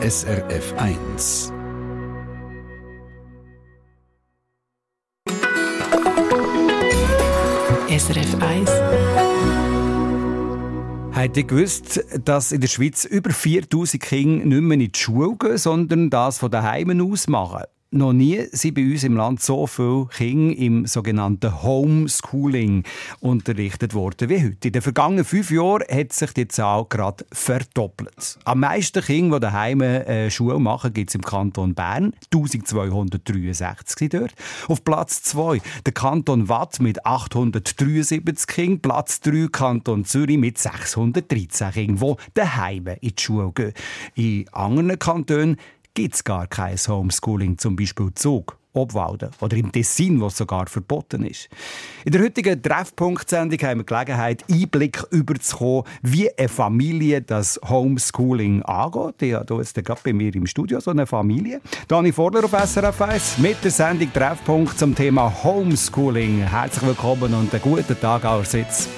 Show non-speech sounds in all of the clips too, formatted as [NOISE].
SRF 1. SRF 1. Habt ihr gewusst, dass in der Schweiz über 4000 Kinder nicht mehr in die Schule gehen, sondern das von daheim aus machen? Noch nie sind bei uns im Land so viele Kinder im sogenannten Homeschooling unterrichtet worden wie heute. In den vergangenen fünf Jahren hat sich die Zahl gerade verdoppelt. Am meisten Kinder, die daheim äh, Schule machen, gibt es im Kanton Bern. 1263 dort. Auf Platz 2 der Kanton Watt mit 873 Kindern. Platz 3 Kanton Zürich mit 613 Kindern, die daheim in die Schule gehen. In anderen Kantonen gibt es gar kein Homeschooling, zum Beispiel Zug. Obwalden oder im Tessin, wo es sogar verboten ist. In der heutigen Treffpunkt-Sendung haben wir Gelegenheit, Einblick überzukommen, wie eine Familie das Homeschooling angeht. Ich habe jetzt gerade bei mir im Studio so eine Familie. Dani Vorler auf SRF 1 mit der Sendung Treffpunkt zum Thema Homeschooling. Herzlich willkommen und einen guten Tag allerseits.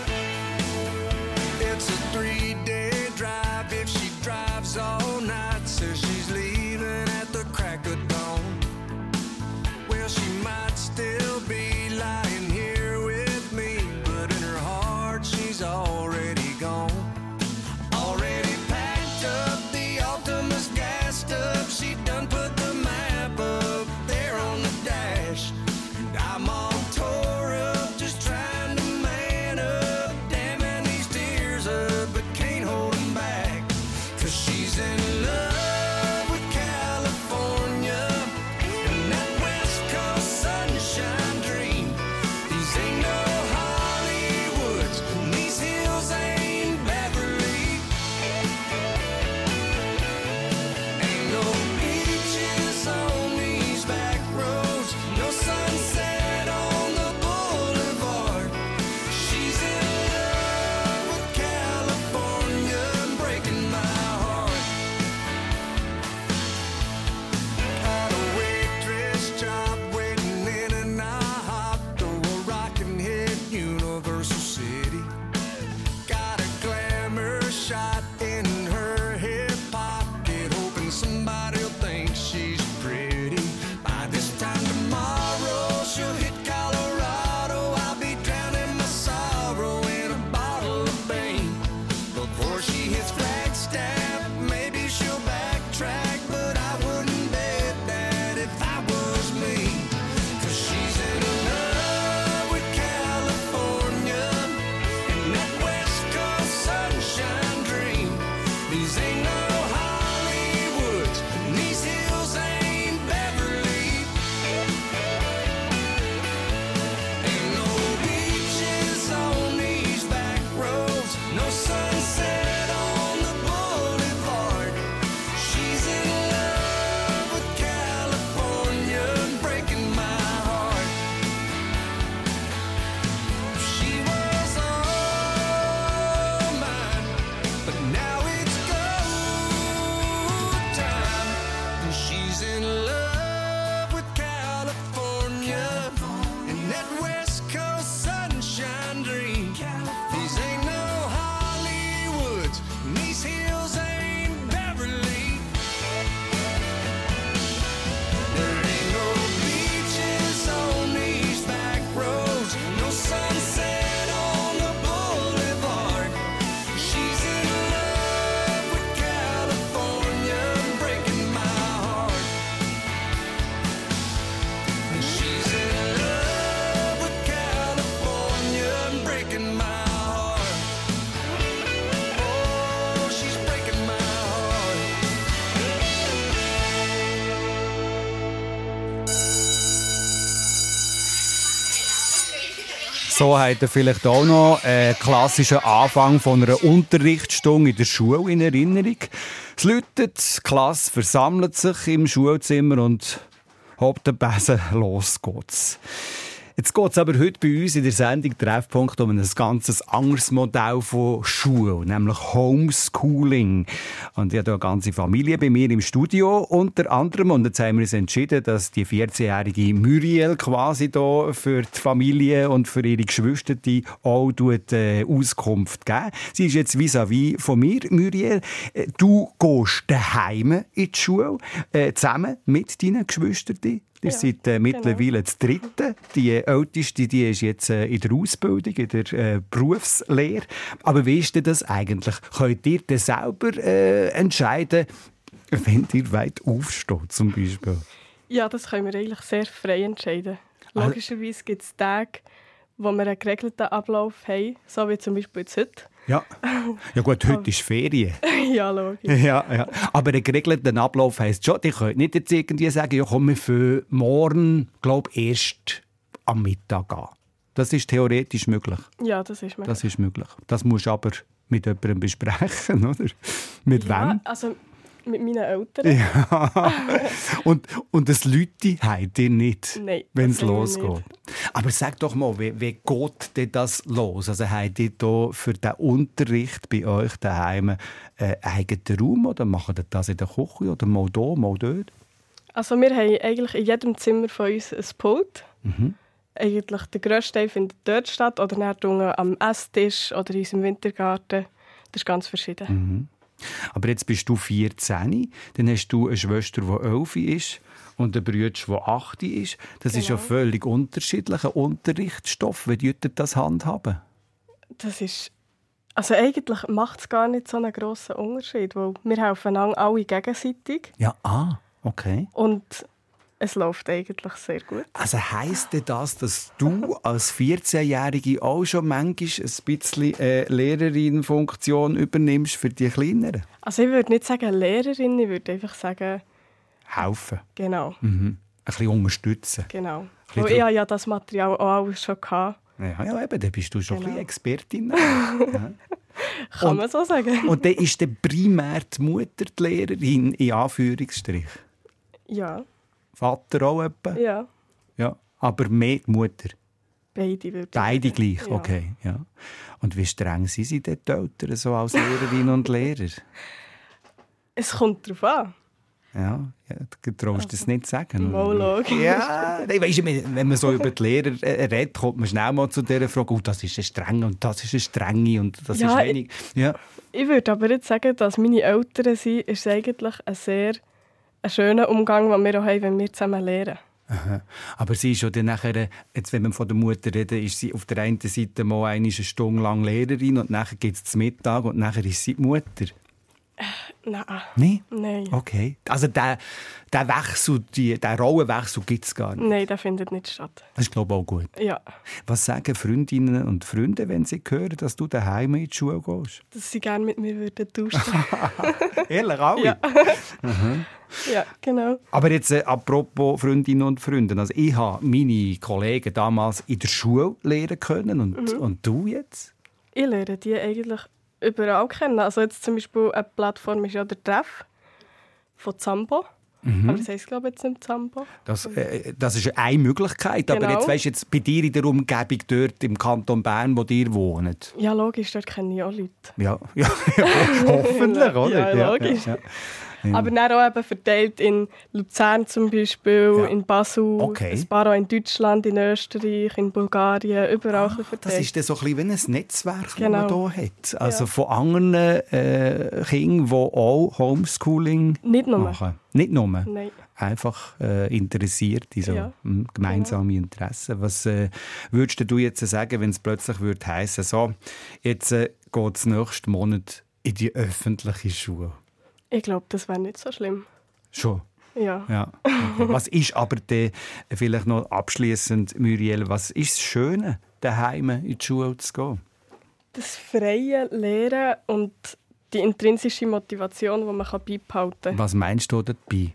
So hat er vielleicht auch noch einen klassischen Anfang von einer Unterrichtsstunde in der Schule in Erinnerung. Es läutet, die Klasse versammelt sich im Schulzimmer und hobt den Besen, los geht's. Jetzt geht es aber heute bei uns in der Sendung Treffpunkt um ein ganz anderes Modell von Schule, nämlich Homeschooling. Und ich habe hier eine ganze Familie bei mir im Studio, unter anderem. Und jetzt haben wir uns entschieden, dass die 14-jährige Muriel quasi hier für die Familie und für ihre Geschwister die auch äh, Auskunft geben. Sie ist jetzt vis-à-vis -vis von mir, Muriel. Äh, du gehst daheim in die Schule, äh, zusammen mit deinen Geschwistern. Ihr ja, seid äh, mittlerweile genau. das Dritte. Die Älteste die ist jetzt äh, in der Ausbildung, in der äh, Berufslehre. Aber wie ist denn das eigentlich? Könnt ihr denn selber äh, entscheiden, wenn ihr weit aufsteht, zum Beispiel? Ja, das können wir eigentlich sehr frei entscheiden. Ah. Logischerweise gibt es Tage, wo wir einen geregelten Ablauf haben, so wie zum Beispiel jetzt heute. Ja. [LAUGHS] ja gut, heute ist Ferien. [LAUGHS] ja, logisch. Ja, ja. Aber ein geregelter Ablauf heisst schon, ich könnte nicht jetzt irgendwie sagen, ja komm, wir für morgen, glaube erst am Mittag an. Das ist theoretisch möglich. Ja, das ist möglich. Das ist möglich. Das musst du aber mit jemandem besprechen, [LAUGHS] oder? Mit ja, wem? Also mit meinen Eltern. Ja. [LAUGHS] und, und das Leute habt ihr nicht, wenn es losgeht. Aber sag doch mal, wie, wie geht denn das los? Also habt ihr hier für den Unterricht bei euch daheim einen eigenen Raum oder macht ihr das in der Küche oder mal hier, mal dort? Also wir haben eigentlich in jedem Zimmer von uns ein Pult. Mhm. Eigentlich der grösste Teil findet dort statt oder am Esstisch oder in unserem Wintergarten. Das ist ganz verschieden. Mhm. Aber jetzt bist du 14, dann hast du eine Schwester, die 11 ist und einen Bruder, der 8 ist. Das genau. ist ja genau. völlig unterschiedlicher Unterrichtsstoff. Wie würdet ihr das handhaben? Das ist... Also eigentlich macht es gar nicht so einen grossen Unterschied, weil wir helfen alle gegenseitig. Ja, ah, okay. Und es läuft eigentlich sehr gut. Also heisst das, dass du als 14-Jährige auch schon manchmal ein bisschen äh, Lehrerin-Funktion übernimmst für die Kleineren? Also ich würde nicht sagen Lehrerin, ich würde einfach sagen... Helfen. Genau. Mhm. Ein bisschen unterstützen. Genau. Weil ich hatte ja das Material auch alles schon. Gehabt. Ja, ja, eben, dann bist du schon genau. ein Expertin. [LAUGHS] ja. Kann und, man so sagen. [LAUGHS] und dann ist dann primär die Mutter die Lehrerin, in Anführungsstrich? Ja. Vater auch etwa? Ja. ja. Aber mehr die Mutter? Beide würde Beide gleich, ja. okay. Ja. Und wie streng sind Sie dort Eltern so als Lehrerin und Lehrer? Es kommt darauf an. Ja, ja du traust also, das nicht sagen. Mal Ja, nein, weißt, wenn man so über die Lehrer äh, redet, kommt man schnell mal zu dieser Frage, oh, das ist ein streng und das ist ein strenge und das ja, ist wenig. Ja. Ich, ich würde aber jetzt sagen, dass meine Eltern sind, ist eigentlich ein sehr ein schöner Umgang, den wir auch haben, wenn wir zusammen lernen. Aha. Aber sie ist ja dann nachher, jetzt, wenn wir von der Mutter reden, ist sie auf der einen Seite mal eine Stunde lang Lehrerin und nachher geht es zum Mittag und nachher ist sie die Mutter. Äh, nein. Nein? Nein. Okay. Also der, der Wechsel, die, der Rollenwechsel gibt es gar nicht? Nein, der findet nicht statt. Das ist, glaube ich, auch gut. Ja. Was sagen Freundinnen und Freunde, wenn sie hören, dass du daheim in die Schule gehst? Dass sie gerne mit mir würden tauschen [LAUGHS] Ehrlich, [LAUGHS] alle? Ja. [LAUGHS] ja, genau. Aber jetzt äh, apropos Freundinnen und Freunde. Also ich habe meine Kollegen damals in der Schule lernen können. Und, mhm. und du jetzt? Ich lerne die eigentlich überall kennen. Also jetzt zum Beispiel eine Plattform ist ja der Treff von Zambo. Mhm. Aber das heisst, glaube ich, jetzt nicht Zambo. Das, äh, das ist eine Möglichkeit. Genau. Aber jetzt weißt jetzt bei dir in der Umgebung dort im Kanton Bern, wo ihr wohnt. Ja, logisch, dort kenne ich auch Leute. Ja, [LAUGHS] ja, ja hoffentlich, [LAUGHS] oder? Ja, logisch. Ja, ja. Aber dann auch eben verteilt in Luzern zum Beispiel, ja. in Basel, okay. ein paar auch in Deutschland, in Österreich, in Bulgarien, überall ah, verteilt. Das ist dann so ein bisschen wie ein Netzwerk, genau. das man hier hat. Also ja. von anderen äh, Kindern, die auch Homeschooling Nicht nur. machen. Nicht nur? Nein. Einfach äh, interessiert in so ja. Gemeinsame genau. Interessen. Was äh, würdest du jetzt sagen, wenn es plötzlich würde heissen, so, jetzt äh, geht es nächsten Monat in die öffentliche Schule? Ich glaube, das wäre nicht so schlimm. Schon? Ja. ja. Okay. Was ist aber de, vielleicht noch abschließend, Muriel, was ist das Schöne, daheim in die Schule zu gehen? Das freie Lehren und die intrinsische Motivation, die man beibehalten kann. Was meinst du dabei?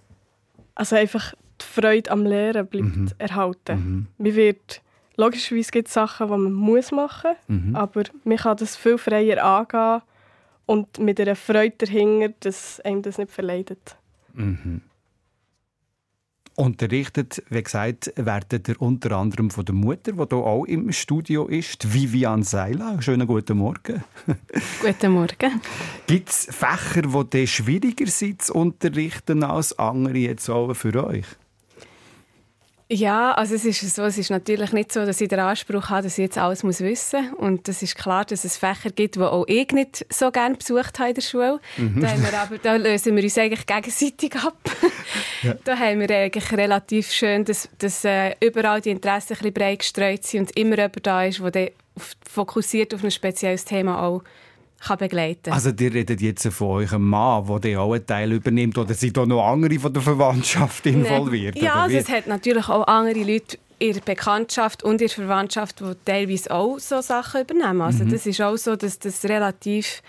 Also einfach die Freude am Lehren bleibt mhm. erhalten. Mhm. Man wird, logischerweise gibt es Sachen, die man muss machen muss, mhm. aber man kann das viel freier angehen und mit einer Freude dahinter, dass einem das nicht verleidet. Mhm. Unterrichtet, wie gesagt, werdet ihr unter anderem von der Mutter, die hier auch im Studio ist, Vivian Seiler. Schönen guten Morgen. [LAUGHS] Guten Morgen. Gibt es Fächer, die schwieriger sind zu unterrichten als andere jetzt auch für euch? Ja, also es ist so, es ist natürlich nicht so, dass ich den Anspruch habe, dass ich jetzt alles muss wissen muss. Und es ist klar, dass es Fächer gibt, die auch ich nicht so gerne besucht habe in der Schule. Mhm. Da, aber, da lösen wir uns eigentlich gegenseitig ab. [LAUGHS] Ja. Da haben wir eigentlich relativ schön, dass, dass äh, überall die Interessen ein bisschen breit gestreut sind und immer jemand da ist, der fokussiert auf ein spezielles Thema auch kann begleiten Also ihr redet jetzt von eurem Mann, der auch einen Teil übernimmt, oder sind da noch andere von der Verwandtschaft involviert? Ja, also es hat natürlich auch andere Leute in der Bekanntschaft und in der Verwandtschaft, die teilweise auch so Sachen übernehmen. Also mhm. das ist auch so, dass das relativ,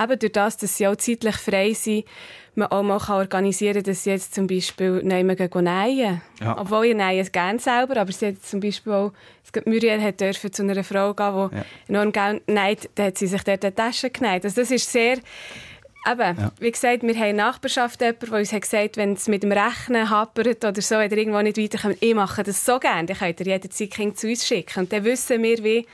eben durch das, dass sie auch zeitlich frei sind, man auch mal organisieren kann, dass sie jetzt zum Beispiel jemanden nähen ja. Obwohl ich nähe es gerne selber, aber sie hat zum Beispiel auch, Muriel hat dürfen zu einer Frau gehen, die ja. enorm gerne näht, da hat sie sich dort eine Tasche genäht. Also das ist sehr... Eben, ja. wie gesagt, wir haben Nachbarschaft jemanden, der uns hat gesagt wenn es mit dem Rechnen hapert oder so, oder irgendwo nicht weiterkommt, ich mache das so gerne, dann könnt ihr jederzeit Kind zu uns schicken. Und dann wissen wir, wie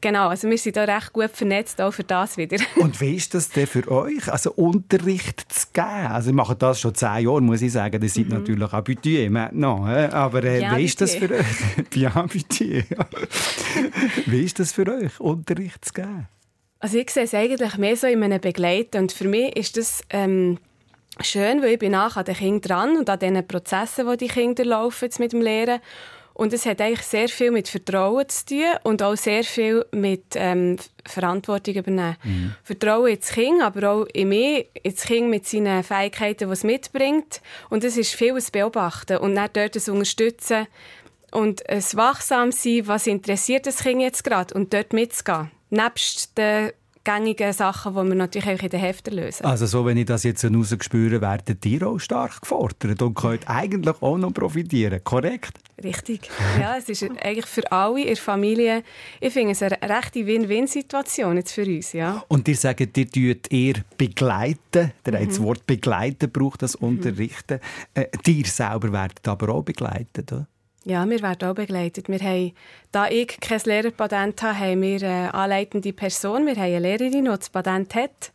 Genau, also wir sind da recht gut vernetzt, auch für das wieder. [LAUGHS] Und wie ist das denn für euch, also Unterricht zu geben? Also ich mache das schon zehn Jahre, muss ich sagen. Das sind mhm. natürlich auch Budget maintenant. Aber äh, wie ist das für euch? [LAUGHS] ja, Budget. [LAUGHS] wie ist das für euch, Unterricht zu geben? Also ich sehe es eigentlich mehr so in einem Begleiten. Und für mich ist das... Ähm, schön, weil ich bin nach an den Kindern dran und an den Prozessen, die die Kinder laufen jetzt mit dem Lehren. Und es hat eigentlich sehr viel mit Vertrauen zu tun und auch sehr viel mit ähm, Verantwortung übernehmen. Mhm. Vertrauen ins Kind, aber auch in mich, ins Kind mit seinen Fähigkeiten, die es mitbringt. Und es ist vieles beobachten und dann dort das unterstützen und es wachsam sein, was interessiert das Kind jetzt gerade und dort mitzugehen. Nebst den gängigen Sachen, die wir natürlich auch in den Heften lösen. Also so, wenn ich das jetzt rausgespüre, werden die auch stark gefordert und könnt eigentlich auch noch profitieren, korrekt? Richtig. Ja, es ist eigentlich für alle in der Familie, ich finde es eine rechte Win-Win-Situation jetzt für uns. Ja. Und ihr sagt, ihr tut eher begleiten, der mhm. das Wort begleiten braucht das mhm. Unterrichten. Äh, ihr selber werdet aber auch begleitet, oder? Ja, wir werden auch begleitet. Wir haben, da ich kein Lehrerpatent habe, haben wir eine anleitende Person. Wir haben eine Lehrerin, die das Patent hat,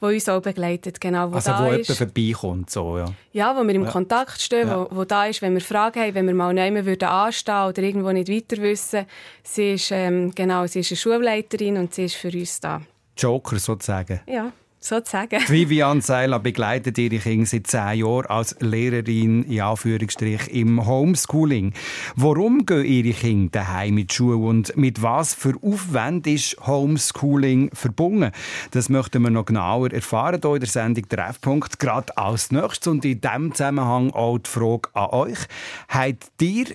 die uns auch begleitet. Genau, wo also da wo ist. jemand vorbeikommt, so, ja? Ja, wo wir im ja. Kontakt stehen, ja. wo, wo da ist, wenn wir Fragen haben, wenn wir mal nicht mehr anstehen oder irgendwo nicht weiter wissen. Sie ist, ähm, genau, sie ist eine Schulleiterin und sie ist für uns da. Joker sozusagen? Ja sozusagen. [LAUGHS] Vivian Seiler begleitet ihre Kinder seit zehn Jahren als Lehrerin in Anführungsstrich im Homeschooling. Warum gehen ihre Kinder daheim mit Schule und mit was für Aufwand ist Homeschooling verbunden? Das möchten wir noch genauer erfahren hier in der Sendung Treffpunkt, gerade als nächstes. Und in diesem Zusammenhang auch die Frage an euch. Habt ihr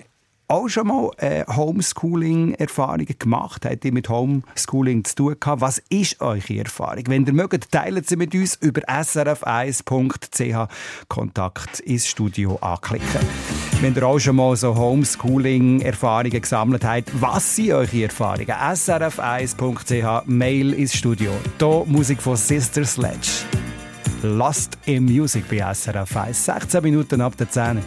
auch schon mal äh, Homeschooling-Erfahrungen gemacht? Habt ihr mit Homeschooling zu tun gehabt? Was ist eure Erfahrung? Wenn ihr mögt, teilen sie mit uns über srf1.ch Kontakt ins Studio anklicken. Wenn ihr auch schon mal so Homeschooling-Erfahrungen gesammelt habt, was sind eure Erfahrungen? srf1.ch Mail ins Studio. Hier Musik von Sister Sledge. Lost in Music bei SRF 1. 16 Minuten ab der 10.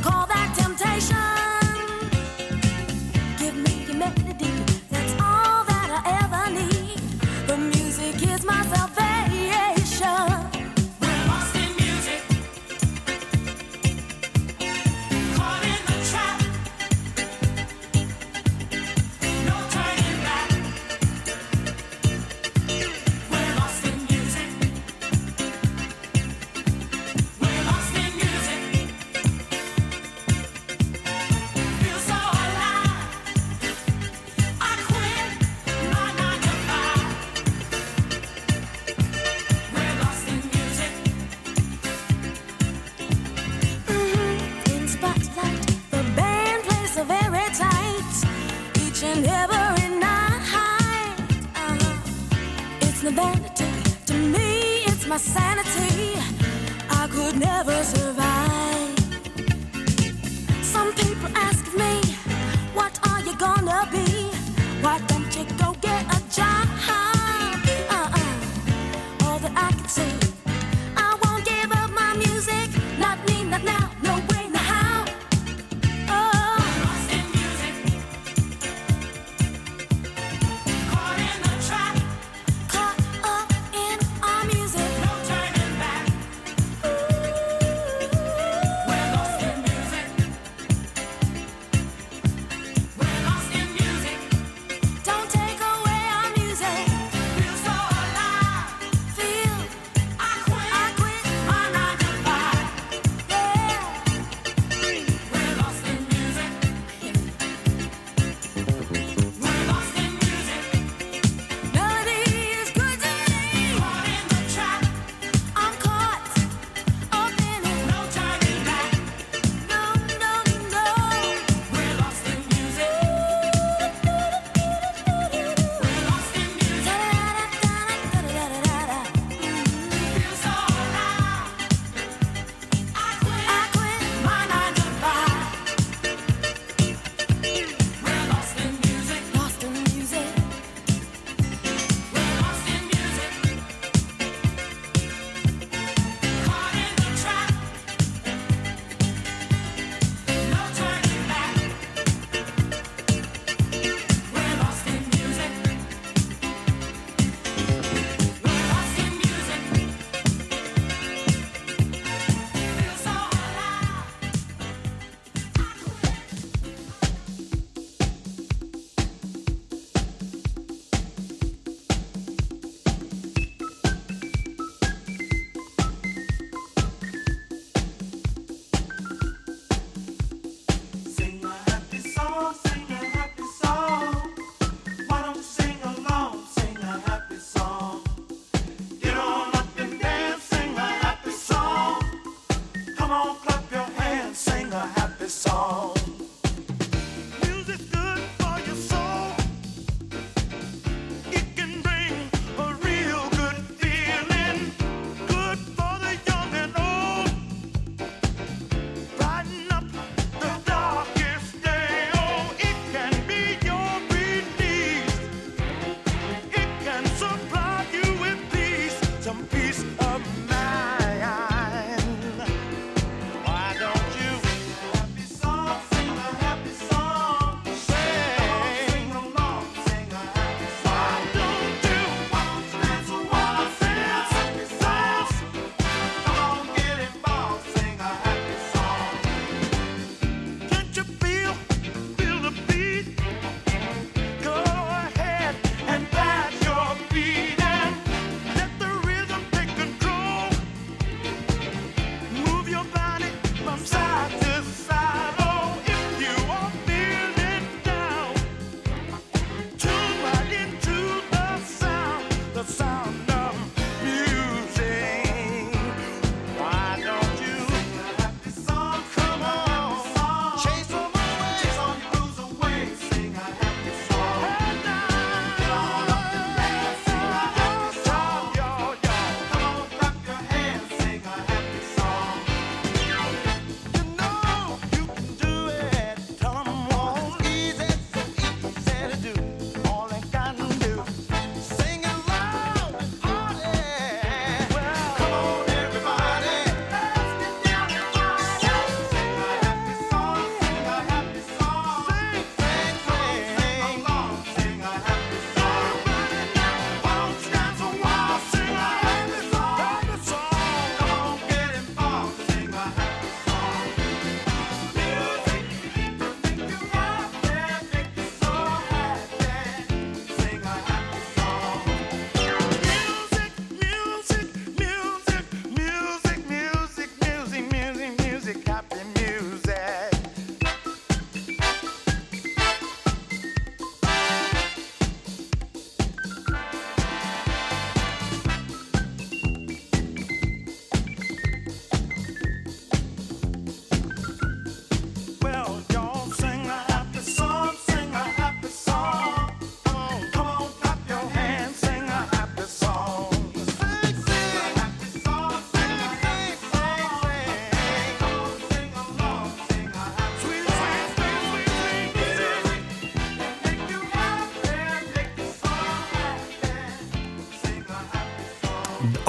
call that.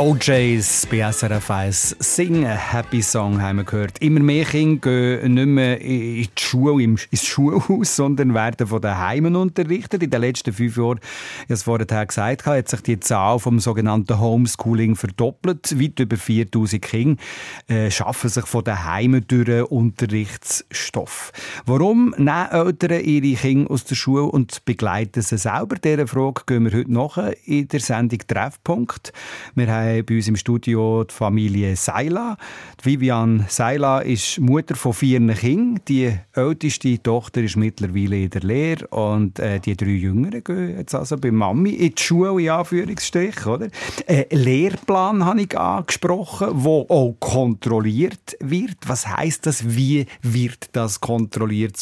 OJs bei SRF 1 singen Happy Song haben wir gehört. Immer mehr Kinder gehen nicht mehr in die Schule, ins Schulhaus, [LAUGHS] sondern werden von den Heimen unterrichtet. In den letzten fünf Jahren, ich es vorher gesagt, hat sich die Zahl vom sogenannten Homeschooling verdoppelt. Weit über 4000 Kinder äh, schaffen sich von den Heimen durch Unterrichtsstoff. Warum nehmen Eltern ihre Kinder aus der Schule und begleiten sie selber? Dieser Frage gehen wir heute noch in der Sendung Treffpunkt. Wir haben bei uns im Studio die Familie Seila. Vivian Seila ist Mutter von vier Kindern. Die älteste Tochter ist mittlerweile in der Lehre und äh, die drei Jüngeren gehen jetzt also bei Mami in die Schule, in Anführungsstrich. Oder? Ein Lehrplan habe ich angesprochen, der auch kontrolliert wird. Was heißt das? Wie wird das kontrolliert,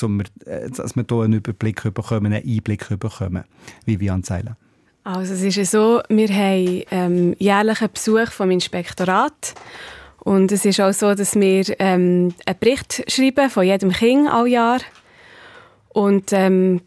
äh, dass wir hier einen Überblick bekommen, einen Einblick bekommen? Vivian Seila. Also es ist ja so, wir haben ähm, jährlichen Besuch vom Inspektorat und es ist auch so, dass wir ähm, einen Bericht schreiben von jedem Kind all Jahr und ähm,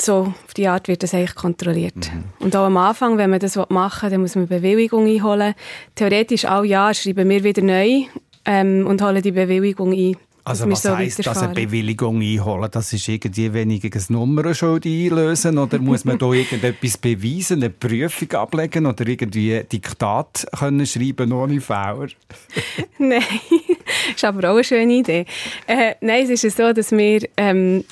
so auf die Art wird das eigentlich kontrolliert. Mhm. Und auch am Anfang, wenn man das machen will, dann muss man Bewilligung einholen. Theoretisch all Jahr schreiben wir wieder neu ähm, und holen die Bewilligung ein. Also was so heisst das, eine Bewilligung einholen? Das ist irgendwie weniger ein Nummernschild einlösen oder muss man da [LAUGHS] irgendetwas beweisen, eine Prüfung ablegen oder irgendwie Diktat können schreiben ohne Fehler? [LAUGHS] nein, das ist aber auch eine schöne Idee. Äh, nein, es ist so, dass wir ähm,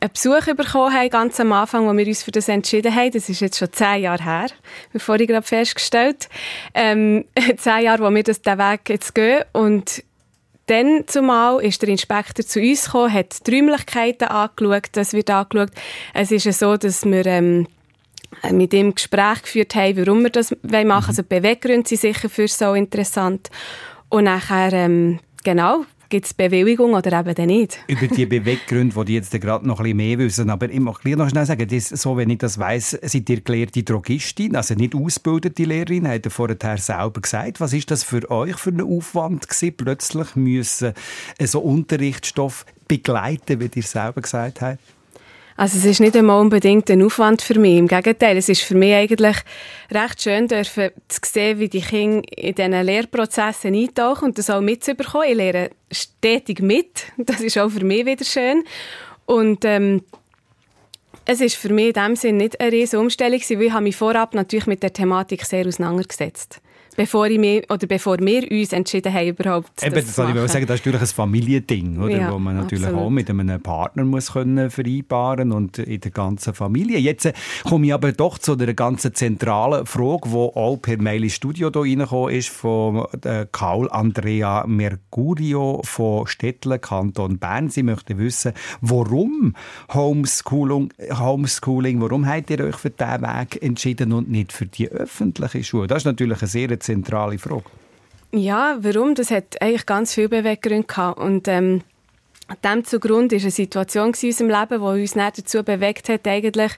einen Besuch bekommen haben, ganz am Anfang, als wir uns für das entschieden haben. Das ist jetzt schon zehn Jahre her, bevor ich gerade festgestellt ähm, [LAUGHS] Zehn Jahre, wo wir das, den Weg jetzt gehen und dann zumal ist der Inspektor zu uns gekommen, hat die Räumlichkeiten angeschaut, das wird angeschaut. Es ist ja so, dass wir ähm, mit ihm Gespräch geführt haben, warum wir das machen wollen. Also die Beweggründe sind sicher für so interessant. Und nachher, ähm, genau, Gibt es Bewilligung oder eben dann nicht? Über die Beweggründe, die jetzt gerade noch ein bisschen mehr wissen. Aber ich möchte noch schnell sagen, das, so, wenn ich das weiss, seid ihr gelehrte Drogistin, also nicht ausgebildete Lehrerin, hat ihr vorher selber gesagt. Was ist das für euch für ein Aufwand gewesen, plötzlich müssen so Unterrichtsstoff begleiten, wie ihr selber gesagt habt? Also es ist nicht einmal unbedingt ein Aufwand für mich. Im Gegenteil, es ist für mich eigentlich recht schön, dürfen zu sehen, wie die Kinder in diesen Lehrprozessen eintauchen und das auch mitzubekommen. Ich lehre stetig mit. Das ist auch für mich wieder schön. Und ähm, es ist für mich in dem Sinne nicht eine riesige Umstellung, weil ich mich vorab natürlich mit der Thematik sehr auseinandergesetzt habe bevor, ich mir, oder bevor wir uns entschieden haben, überhaupt Eben, das, das soll ich sagen, das ist natürlich ein Familiending, oder? Ja, wo man natürlich absolut. auch mit einem Partner muss können vereinbaren und in der ganzen Familie. Jetzt äh, komme ich aber doch zu der ganzen zentralen Frage, die auch per Mail ins Studio hier reingekommen ist, von äh, Karl Andrea Mercurio von Stettler, Kanton Bern. Sie möchte wissen, warum Homeschooling, Homeschooling, warum habt ihr euch für diesen Weg entschieden und nicht für die öffentliche Schule? Das ist natürlich eine sehr zentrale Frage. Ja, warum? Das hat eigentlich ganz viele Beweggründe gehabt. Und ähm, dem zugrunde war eine Situation in unserem Leben, die uns dazu bewegt hat, eigentlich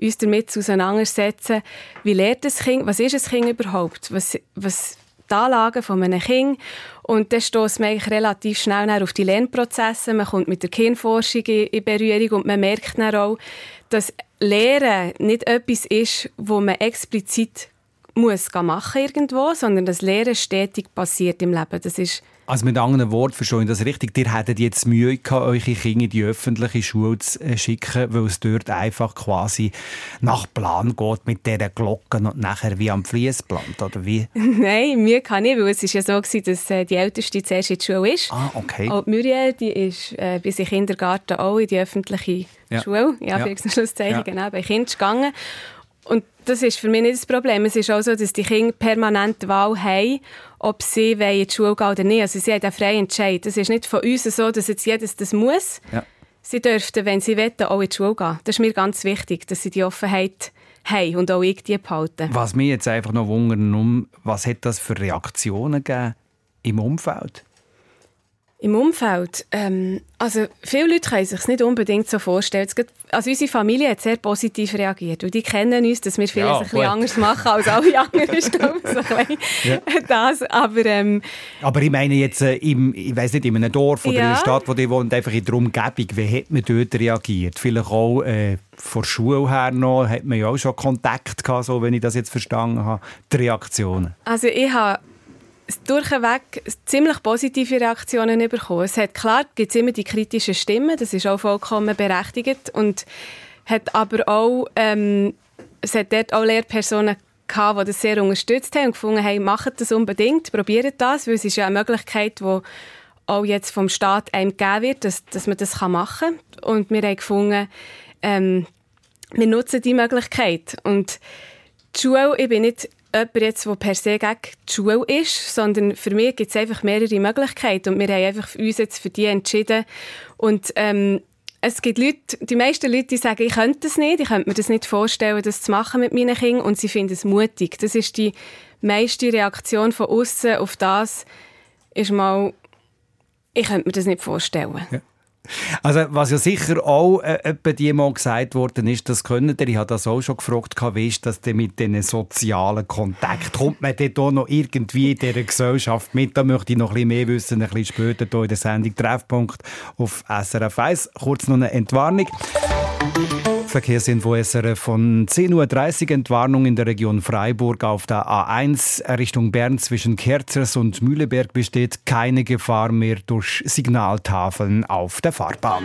uns damit auseinanderzusetzen, wie lernt das Kind, was ist ein Kind überhaupt, was, was die Anlagen von einem Kind und dann stößt man eigentlich relativ schnell auf die Lernprozesse, man kommt mit der Kindforschung in Berührung und man merkt dann auch, dass Lehren nicht etwas ist, wo man explizit muss machen irgendwo, sondern das Lehren stetig passiert im Leben. Das ist also mit anderen Worten, verstehe ich das richtig, ihr hättet jetzt Mühe gehabt, eure Kinder in die öffentliche Schule zu äh, schicken, weil es dort einfach quasi nach Plan geht mit diesen Glocken und nachher wie am Fließband, oder wie? [LAUGHS] Nein, Mühe kann ich, weil es ist ja so gewesen, dass äh, die Älteste zuerst in die Schule ist. Ah, okay. Und Muriel, die ist äh, bis im Kindergarten auch in die öffentliche ja. Schule, ja, für ja. Schlusszeichen, ja. genau, bei Kindern gegangen. Und das ist für mich nicht das Problem. Es ist auch so, dass die Kinder permanent die Wahl haben, ob sie in die Schule gehen oder nicht. Also sie haben einen freien Entscheid. Es ist nicht von uns so, dass jetzt jedes das muss. Ja. Sie dürften, wenn sie wollen, auch in die Schule gehen. Das ist mir ganz wichtig, dass sie die Offenheit haben und auch ich die behalten. Was mich jetzt einfach noch wundern, was hat das für Reaktionen gegeben im Umfeld? Im Umfeld, ähm, also viele Leute können sich nicht unbedingt so vorstellen. Also unsere Familie hat sehr positiv reagiert und die kennen uns, dass wir vieles ja, ein bisschen anders machen als alle [LAUGHS] anderen. so ja. das, aber, ähm, aber ich meine jetzt, äh, im, ich weiß nicht, in einem Dorf oder ja. in einer Stadt, wo die wohnt, einfach in der Umgebung, wie hat man dort reagiert? Vielleicht auch äh, von der Schule her noch, hat man ja auch schon Kontakt gehabt, so, wenn ich das jetzt verstanden habe, die Reaktionen. Also ich habe durchweg ziemlich positive Reaktionen bekommen. Es hat klar, gibt immer die kritischen Stimmen, das ist auch vollkommen berechtigt und hat aber auch, ähm, es hat dort auch Lehrpersonen gehabt, die das sehr unterstützt haben und gefunden haben, macht das unbedingt, probiert das, weil es ist ja eine Möglichkeit, die auch jetzt vom Staat einem gegeben wird, dass, dass man das machen kann. Und wir haben gefunden, ähm, wir nutzen die Möglichkeit. Und die Schule, ich bin nicht jemand jetzt, der per se gegen die Schule ist, sondern für mich gibt es einfach mehrere Möglichkeiten und wir haben einfach für uns jetzt für die entschieden und ähm, es gibt Leute, die meisten Leute, die sagen, ich könnte das nicht, ich könnte mir das nicht vorstellen, das zu machen mit meinen Kindern und sie finden es mutig. Das ist die meiste Reaktion von außen auf das, ist mal, ich könnte mir das nicht vorstellen. Ja. Also, was ja sicher auch äh, dir mal gesagt worden ist, das können ihr, ich habe das auch schon gefragt, wie ist das denn mit diesen sozialen Kontakt? Kommt man dort auch noch irgendwie in dieser Gesellschaft mit? Da möchte ich noch ein bisschen mehr wissen, ein bisschen später hier in der Sendung Treffpunkt auf SRF 1. Kurz noch eine Entwarnung. Verkehrsinfo SRF von 10.30 Uhr Entwarnung in der Region Freiburg auf der A1 Richtung Bern zwischen Kerzers und Mühleberg besteht keine Gefahr mehr durch Signaltafeln auf der Fahrbahn.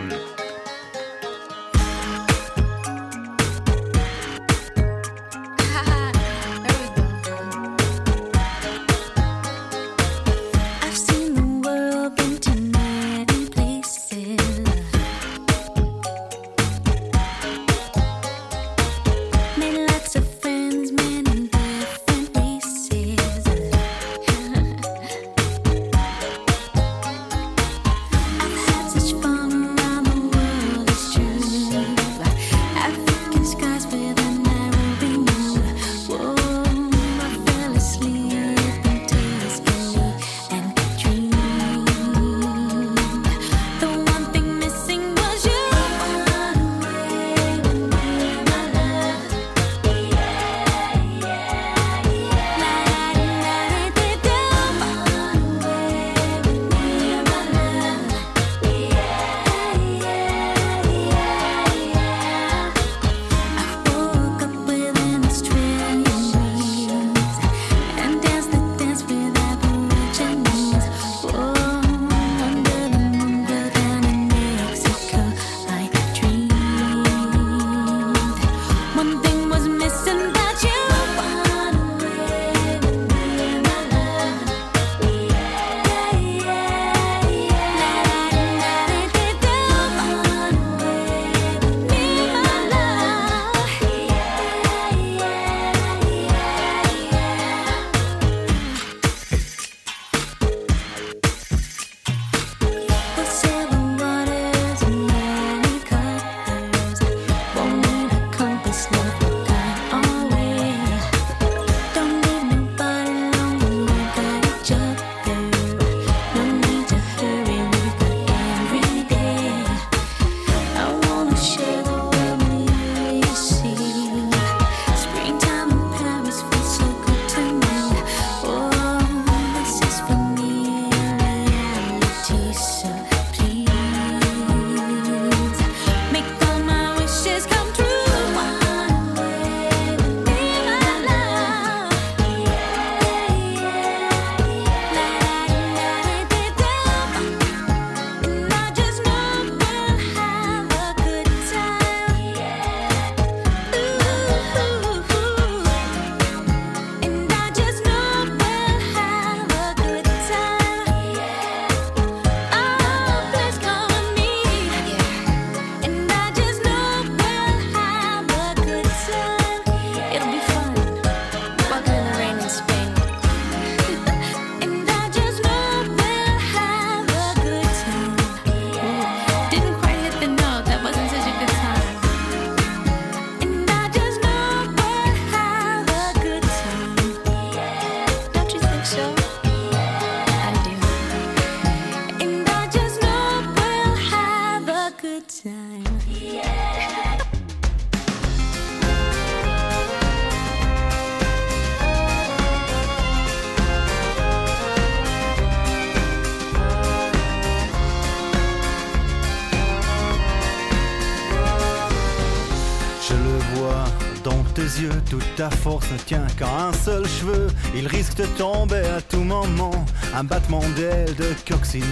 Dans tes yeux, toute ta force ne tient qu'à un seul cheveu. Il risque de tomber à tout moment. Un battement d'aile de coccinelle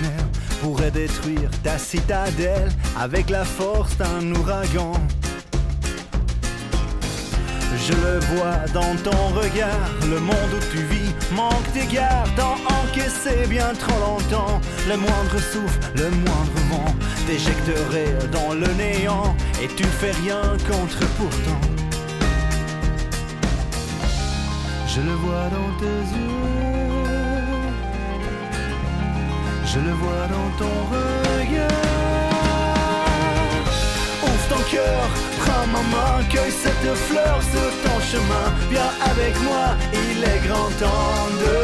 pourrait détruire ta citadelle avec la force d'un ouragan. Je le vois dans ton regard, le monde où tu vis manque d'égard, t'en encaisser bien trop longtemps. Le moindre souffle, le moindre vent t'éjecterait dans le néant et tu fais rien contre pourtant. Je le vois dans tes yeux, je le vois dans ton regard ton cœur, prends ma main, cueille cette fleur sur ton chemin. Viens avec moi, il est grand temps de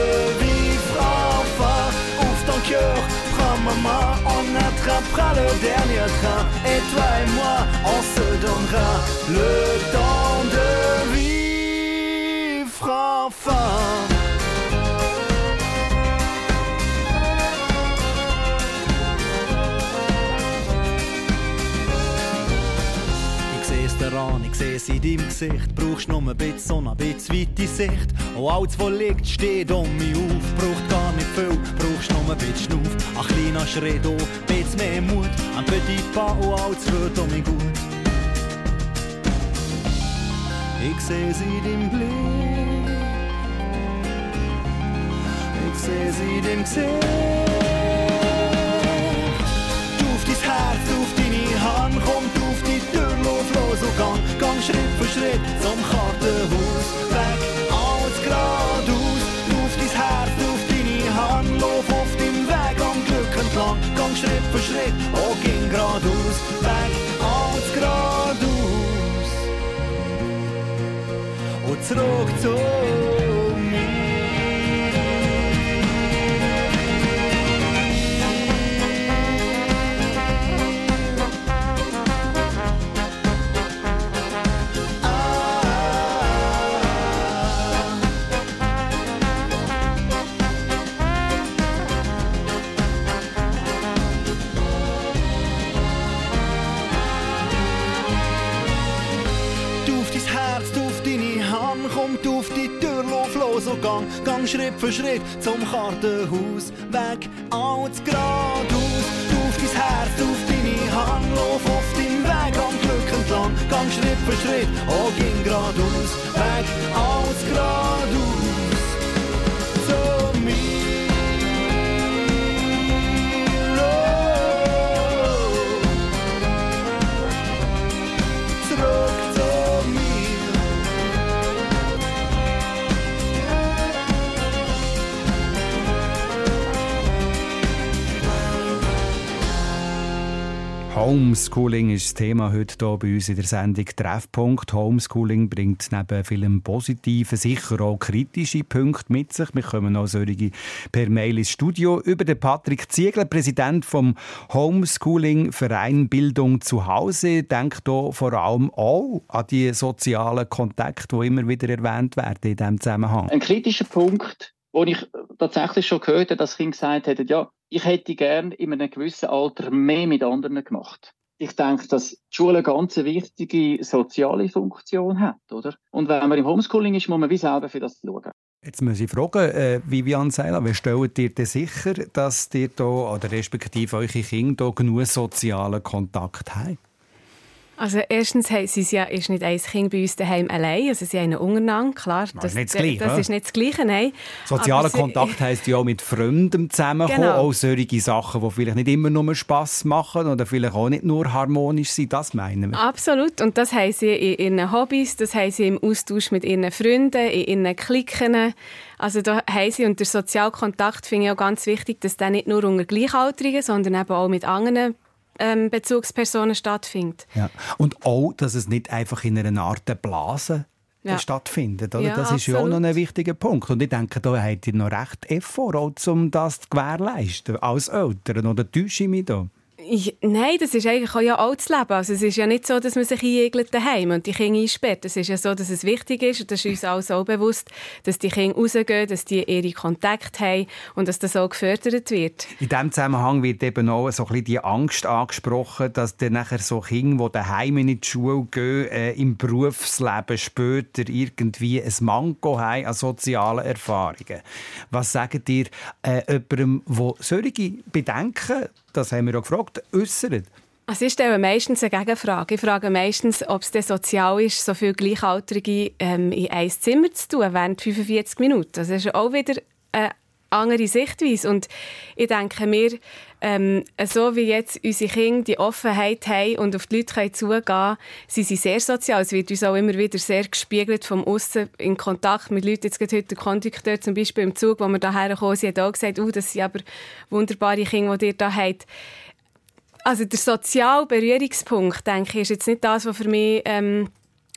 vivre enfin. Ouvre ton cœur, prends ma main, on attrapera le dernier train. Et toi et moi, on se donnera le temps de vivre enfin. daran, ich sehe es in deinem Gesicht. Brauchst nur ein bisschen Sonne, ein bisschen weite Sicht. Und alles, was liegt, steht um mich auf. Braucht gar nicht viel, brauchst nur ein bisschen Schnuff. Ein kleiner Schritt, ein bisschen mehr Mut. Ein petit pas und alles wird um mich gut. Ich sehe sie in deinem Blick. Sehe sie deinem Gesicht. Du auf dein Herz, auf deine Hand, komm du auf die Tür, lauf los und gang, gang Schritt für Schritt zum Kartenhaus. Weg, alles geradeaus, du auf dein Herz, auf deine Hand, lauf auf deinem Weg am Glück entlang, gang Schritt für Schritt, oh, ging geradeaus. Weg, alles geradeaus und zurück zu gang, Schritt für Schritt zum Kartenhaus, weg, alles geradeaus. Auf dein Herz, auf deine Hand, lauf auf deinem Weg am Glück entlang, gang Schritt für Schritt, oh, ging geradeaus, weg, alles geradeaus. Homeschooling ist das Thema heute hier bei uns in der Sendung Treffpunkt. Homeschooling bringt neben vielen positiven, sicher auch kritische Punkte mit sich. Wir kommen noch solche per Mail ins Studio. Über den Patrick Ziegler, Präsident vom Homeschooling Verein Bildung zu Hause, denkt hier vor allem auch an die sozialen Kontakte, die immer wieder erwähnt werden in diesem Zusammenhang. Ein kritischer Punkt, wo ich tatsächlich schon gehört habe, dass Kinder gesagt hätten, ja, ich hätte gern in einem gewissen Alter mehr mit anderen gemacht. Ich denke, dass die Schule eine ganz wichtige soziale Funktion hat, oder? Und wenn man im Homeschooling ist, muss man wie selber für das schauen. Jetzt muss ich fragen, äh, Vivian Seiler, wie stellt ihr denn sicher, dass ihr da, oder respektive eure Kinder da genug sozialen Kontakt haben? Also erstens sie ja, ist nicht ein Kind bei uns daheim allein, also sie haben einen untereinander, klar. Das, ist nicht das Gleiche, das ist nicht das Gleiche, nein. Sozialer sie- Kontakt [LAUGHS] heisst ja auch mit Freunden zusammenkommen, Genau. auch solche Sachen, die vielleicht nicht immer nur Spass machen oder vielleicht auch nicht nur harmonisch sind, das meinen wir. Absolut. Und das haben sie in ihren Hobbys, das haben sie im Austausch mit ihren Freunden, in ihren Klicken. Also da haben sie, und der Sozialkontakt finde ich auch ganz wichtig, dass der nicht nur unter Gleichaltrigen, sondern eben auch mit anderen ähm, Bezugspersonen stattfindet. Ja. Und auch, dass es nicht einfach in einer Art Blase Ja. stattfindet. Oder? Ja, das ist ja auch noch ein wichtiger Punkt. Und ich denke, da habt ihr noch recht Effort, auch, um das zu gewährleisten, als Eltern. Oder täusche ich mich da? Ich, nein, das ist eigentlich auch ja das Leben. Also es ist ja nicht so, dass man sich einigelt daheim und die Kinder einsperrt. Es ist ja so, dass es wichtig ist und das ist uns alles auch bewusst, dass die Kinder rausgehen, dass die ihre Kontakte haben und dass das auch gefördert wird. In diesem Zusammenhang wird eben auch so ein bisschen die Angst angesprochen, dass dann nachher so Kinder, die daheim in die Schule gehen, äh, im Berufsleben später irgendwie ein Manko haben an sozialen Erfahrungen. Was sagt ihr äh, jemandem, der solche Bedenken das haben wir auch gefragt, äußern? Also ich stelle meistens eine Gegenfrage. Ich frage meistens, ob es sozial ist, so viele Gleichaltrige ähm, in ein Zimmer zu tun während 45 Minuten. Das ist auch wieder eine andere Sichtweise. Und ich denke mir, ähm, so wie jetzt unsere Kinder die Offenheit haben und auf die Leute zugehen können, sind sie sehr sozial. Es wird uns auch immer wieder sehr gespiegelt vom Aussen in Kontakt mit Leuten. Jetzt heute der Kondukteur zum Beispiel im Zug, wo wir hierher kommen, sie hat auch gesagt, oh, das sind aber wunderbare Kinder, die ihr hier habt. Also der soziale Berührungspunkt, denke ich, ist jetzt nicht das, was für mich ähm,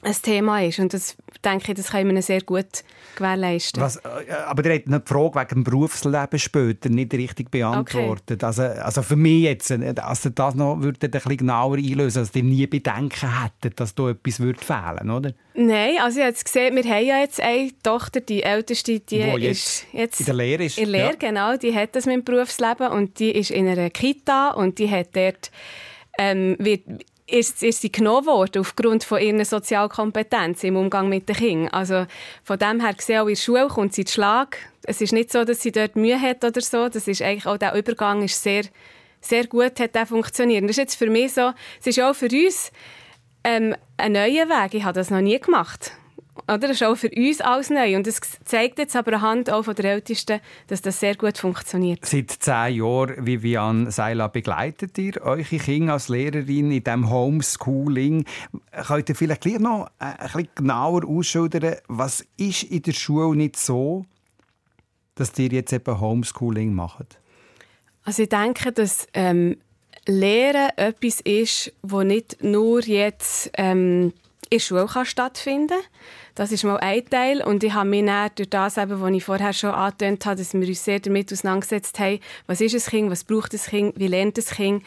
ein Thema ist. Und das denke ich, das können wir sehr gut gewährleisten. Was, äh, aber ihr habt die Frage wegen dem Berufsleben später nicht richtig beantwortet. Okay. Also, also für mich jetzt, äh, also das noch würde ein bisschen genauer einlösen, dass ihr nie Bedenken hättet, dass da etwas würde fehlen oder? Nein, also ich habe gesehen, wir haben ja jetzt eine Tochter, die älteste, die Wo jetzt, ist jetzt in der Lehre ist. In der Lehre, ja. genau, die hat das mit dem Berufsleben und die ist in einer Kita und die hat dort ähm, wird ist, ist sie genommen worden aufgrund von ihrer Sozialkompetenz im Umgang mit den Kindern. Also von dem her gesehen, auch in der Schule kommt sie zu Schlag. Es ist nicht so, dass sie dort Mühe hat oder so. Das ist eigentlich auch der Übergang ist sehr, sehr gut, hat funktioniert. Das ist jetzt für mich so, es ist auch für uns ähm, ein neuer Weg. Ich habe das noch nie gemacht. Oder? Das ist auch für uns alles neu. Und es zeigt jetzt aber anhand auch von der Ältesten, dass das sehr gut funktioniert. Seit zehn Jahren, Vivian Seila, begleitet ihr eure Kinder als Lehrerin in diesem Homeschooling. Könnt ihr vielleicht gleich noch ein bisschen genauer ausschildern, was ist in der Schule nicht so, dass ihr jetzt eben Homeschooling macht? Also ich denke, dass ähm, Lehren etwas ist, wo nicht nur jetzt ähm, in der Schule kann stattfinden. Das ist mal ein Teil. Und ich habe mich dann durch das, eben, was ich vorher schon angetönt habe, dass wir uns sehr damit auseinandergesetzt haben, was ist ein Kind, was braucht ein Kind, wie lernt ein Kind,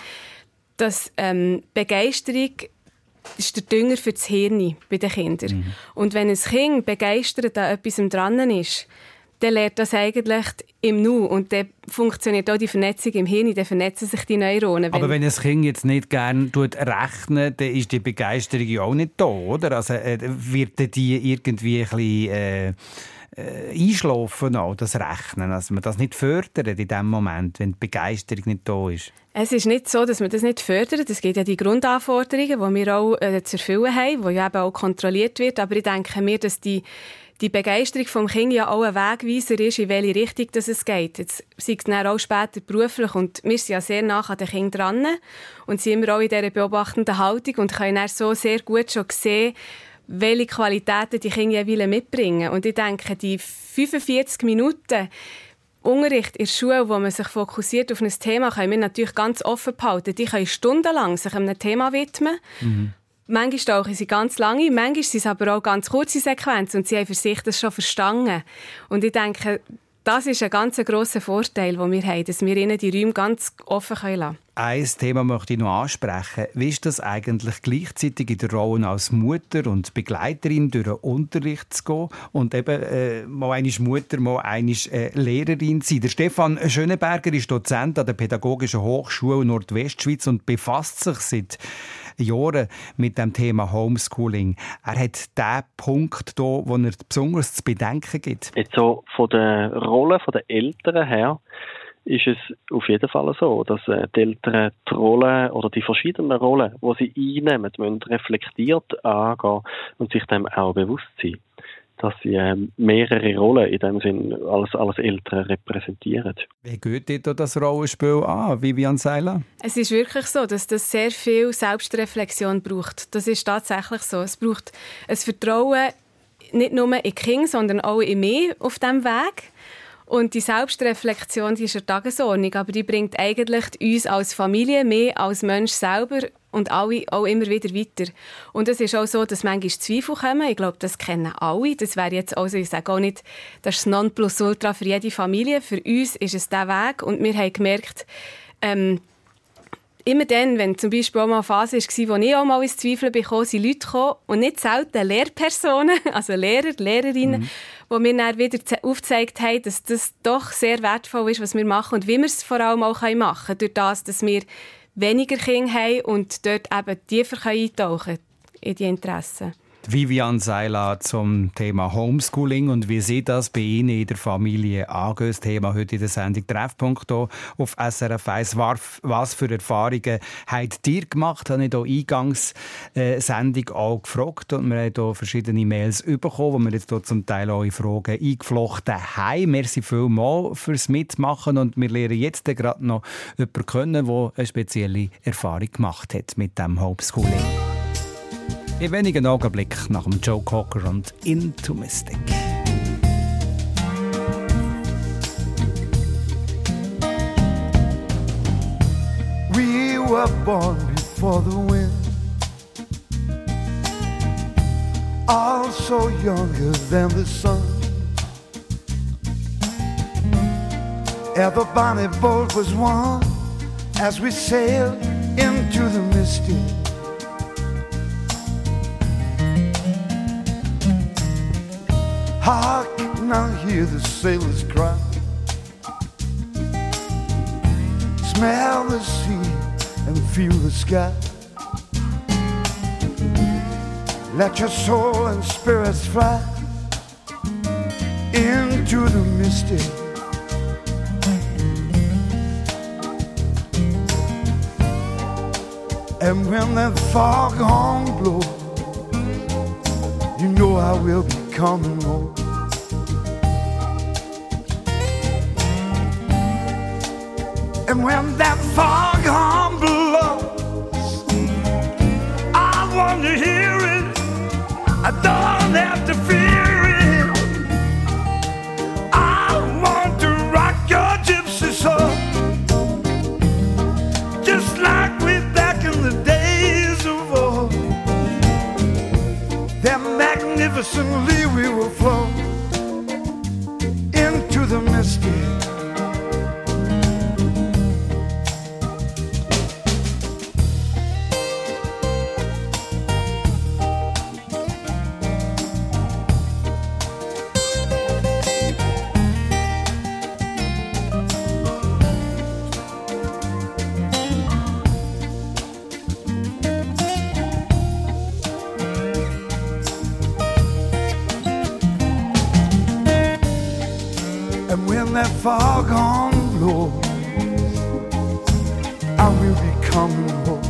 dass ähm, Begeisterung ist der Dünger für das Hirn bei den Kindern. Mhm. Und wenn ein Kind begeistert an etwas dran ist, dann lernt das eigentlich im Nu und dann funktioniert auch die Vernetzung im Hirn, dann vernetzen sich die Neuronen. Aber wenn ein Kind jetzt nicht gerne rechnet, dann ist die Begeisterung ja auch nicht da, oder? Also äh, wird die irgendwie ein bisschen... Äh äh, einschlafen auch, das Rechnen, also man das nicht fördert in dem Moment, wenn die Begeisterung nicht da ist? Es ist nicht so, dass man das nicht fördert. Es gibt ja die Grundanforderungen, die wir auch äh, zu erfüllen haben, die ja eben auch kontrolliert wird. Aber ich denke mir, dass die die Begeisterung vom Kind ja auch ein Wegweiser ist, in welche Richtung das es geht. Jetzt sei es dann auch später beruflich und wir sind ja sehr nah an den Kindern dran und sind immer auch in dieser beobachtenden Haltung und können dann so sehr gut schon sehen, welche Qualitäten die Kinder jeweils mitbringen. Und ich denke, die 45 Minuten Unterricht in der Schule, wo man sich fokussiert auf ein Thema, können wir natürlich ganz offen behalten. Die können stundenlang sich einem Thema widmen. Mhm. Manchmal tauchen sie ganz lange, manchmal sind es aber auch ganz kurze Sequenzen und sie haben für sich das schon verstanden. Und ich denke, das ist ein ganz grosser Vorteil, den wir haben, dass wir ihnen die Räume ganz offen lassen können. Ein Thema möchte ich noch ansprechen. Wie ist das eigentlich gleichzeitig in der Rolle als Mutter und Begleiterin durch den Unterricht zu gehen und eben äh, mal eine Mutter, mal eine äh, Lehrerin zu sein? Der Stefan Schöneberger ist Dozent an der Pädagogischen Hochschule Nordwestschweiz und befasst sich seit Jahren mit dem Thema Homeschooling. Er hat den Punkt hier, wo er besonders zu bedenken gibt. Jetzt so von der Rolle der Eltern her ist es auf jeden Fall so, dass äh, die Eltern die Rollen oder die verschiedenen Rollen, die sie einnehmen, müssen reflektiert angehen und sich dem auch bewusst sein dass sie ähm, mehrere Rollen in dem Sinn als, als Eltern repräsentieren. Wie geht dir das Rollenspiel an, Vivian Seiler? Es ist wirklich so, dass das sehr viel Selbstreflexion braucht. Das ist tatsächlich so. Es braucht ein Vertrauen nicht nur in King, sondern auch in mich auf diesem Weg. Und die Selbstreflexion die ist eine Tagesordnung, aber die bringt eigentlich uns als Familie, mehr als Mensch selber und alle auch immer wieder weiter. Und es ist auch so, dass manchmal Zweifel kommen. Ich glaube, das kennen alle. Das wäre jetzt also, ich sage auch nicht, das ist das Nonplusultra für jede Familie. Für uns ist es der Weg und wir haben gemerkt, ähm, immer dann, wenn zum Beispiel auch mal eine Phase war, wo ich auch mal ins Zweifeln bekam, sind Leute gekommen und nicht selten Lehrpersonen, [LAUGHS] also Lehrer, Lehrerinnen, mhm. die mir dann wieder aufgezeigt haben, dass das doch sehr wertvoll ist, was wir machen und wie wir es vor allem auch machen können, durch das, dass wir weniger Kinder haben und dort eben tiefer eintauchen in die Interessen. Vivian Seiler zum Thema Homeschooling und wie Sie das bei Ihnen in der Familie angehen. Das Thema heute in der Sendung Treffpunkt auf SRF 1. Was für Erfahrungen habt ihr gemacht? Habe ich hier Eingangssendung auch gefragt und wir haben hier verschiedene Mails bekommen, wo wir jetzt hier zum Teil eure Fragen eingeflochten haben. Merci vielmals fürs Mitmachen und wir lernen jetzt gerade noch jemanden kennen, der eine spezielle Erfahrung gemacht hat mit dem Homeschooling. In wenigen Augenblicken nach dem Joe Cocker und Into Mystic. We were born before the wind. Also younger than the sun. Ever bonnet boat was one As we sailed into the mystic hear the sailors cry. Smell the sea and feel the sky. Let your soul and spirits fly into the mystic. And when that foghorn blows, you know I will be coming home. And when that foghorn blows, I want to hear it. I don't have to fear it. that foghorn blows, I will be coming home.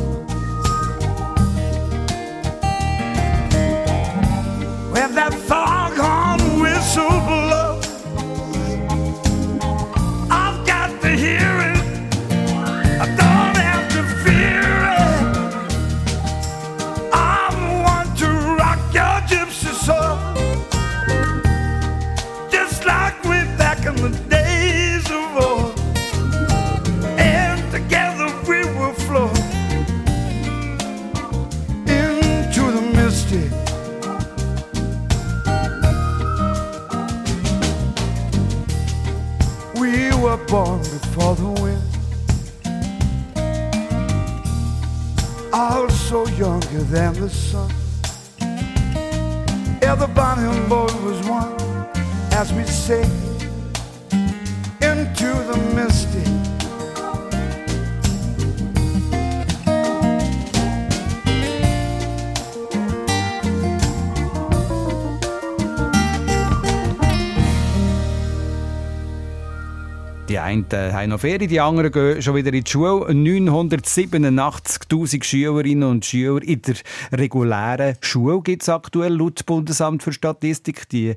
veramente haben noch Ferien, die anderen gehen schon wieder in die Schule. 987'000 Schülerinnen und Schüler in der regulären Schule gibt es aktuell laut Bundesamt für Statistik. Die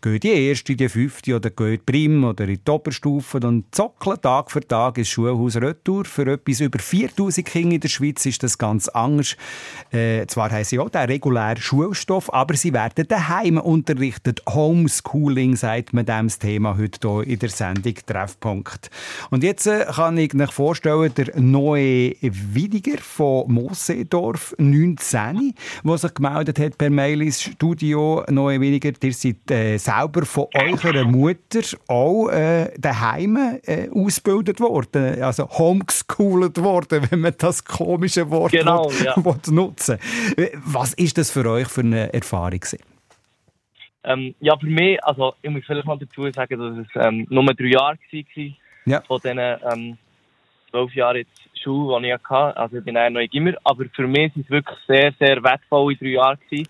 gehen die erste, die fünfte oder gehen die Prim oder in die Oberstufe und zockeln Tag für Tag ins Schulhaus Retour. Für etwas über 4000 Kinder in der Schweiz ist das ganz anders. Äh, zwar haben sie auch den regulären Schulstoff, aber sie werden daheim unterrichtet. Homeschooling sagt man dem Thema heute hier in der Sendung Treffpunkt. Und jetzt äh, kann ich mir vorstellen, der neue Widiger von Mosseedorf 19, der sich gemeldet hat per Mail ins Studio. Neue Widiger, ihr seid äh, selber von eurer Mutter auch äh, daheim äh, ausgebildet worden, also homeschoolt worden, [LAUGHS] wenn man das komische Wort Genau, will, ja. [LAUGHS] will nutzen Was ist das für euch für eine Erfahrung? gewesen? Ähm, ja, für mich, also ich muss vielleicht noch dazu sagen, dass es ähm, nur drei Jahre war Ja. von diesen ähm, zwölf Jahren jetzt Schule, die ich hatte. Also ich bin eher noch in Gimmer. Aber für mich sind es wirklich sehr, sehr wertvolle drei Jahre gewesen.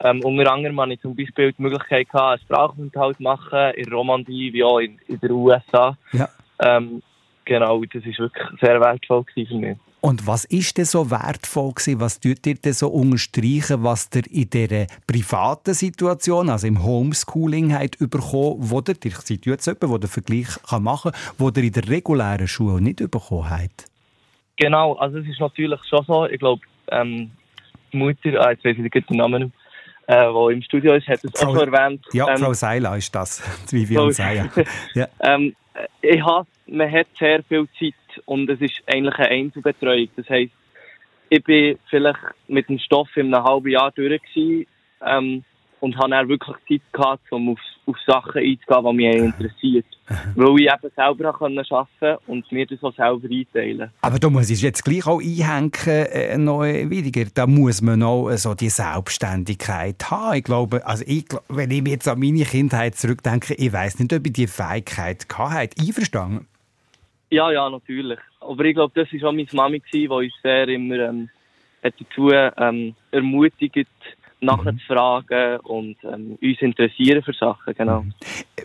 Ähm, unter anderem hatte ich zum Beispiel die Möglichkeit, gehabt, einen Sprachaufenthalt zu machen in Romandie wie auch in, in den USA. Ja. Ähm, genau, das war wirklich sehr wertvoll für mich. Und was ist denn so wertvoll gewesen? Was tut ihr denn so unterstreichen, was ihr in dieser privaten Situation, also im Homeschooling, habt bekommen, wo ihr, ihr seid jetzt jemand, der den Vergleich kann machen kann, wo ihr in der regulären Schule nicht bekommen habt? Genau, also es ist natürlich schon so, ich glaube, ähm, die Mutter, ah, jetzt weiß ich nicht den Namen äh, die im Studio ist, hat es auch schon erwähnt. Ja, ähm, Frau Seila ist das, die [LAUGHS] Vivian Frau- Seila. [LAUGHS] Ja. ähm, ich habe, man hat sehr viel Zeit und es ist eigentlich eine Einzelbetreuung. Das heisst, ich bin vielleicht mit dem Stoff in einem halben Jahr durch gewesen, ähm, und habe dann wirklich Zeit gehabt, um auf, auf Sachen einzugehen, die mich interessiert. [LAUGHS] Weil ich eben selber arbeiten konnte und mir das auch selber einteilen. Aber da muss ich jetzt gleich auch einhängen, äh, noch weniger. Da muss man auch äh, so die Selbstständigkeit haben. Ich glaube, also ich, wenn ich mir jetzt an meine Kindheit zurückdenke, ich weiß nicht, ob ich die Fähigkeit hatte. Einverstanden? Ja, ja, natürlich. Aber ich glaube, das war auch meine Mami, die uns sehr immer ähm, hat dazu ähm, ermutigt, nachzufragen und ähm, uns interessieren für Sachen, genau.